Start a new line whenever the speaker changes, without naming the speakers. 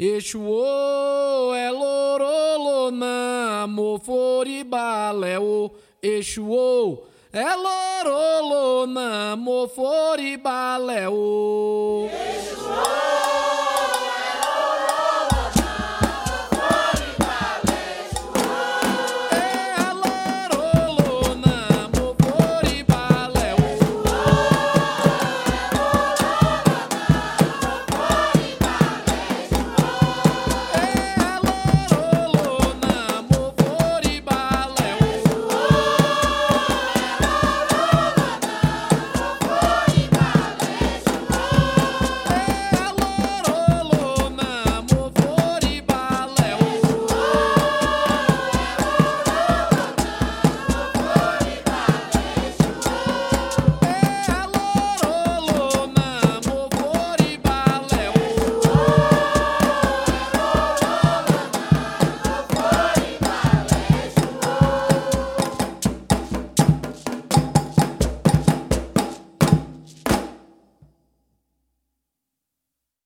Exuô, é lorolona, moforibaléu. Exuô, é lorolona, moforibaléu. Exuô.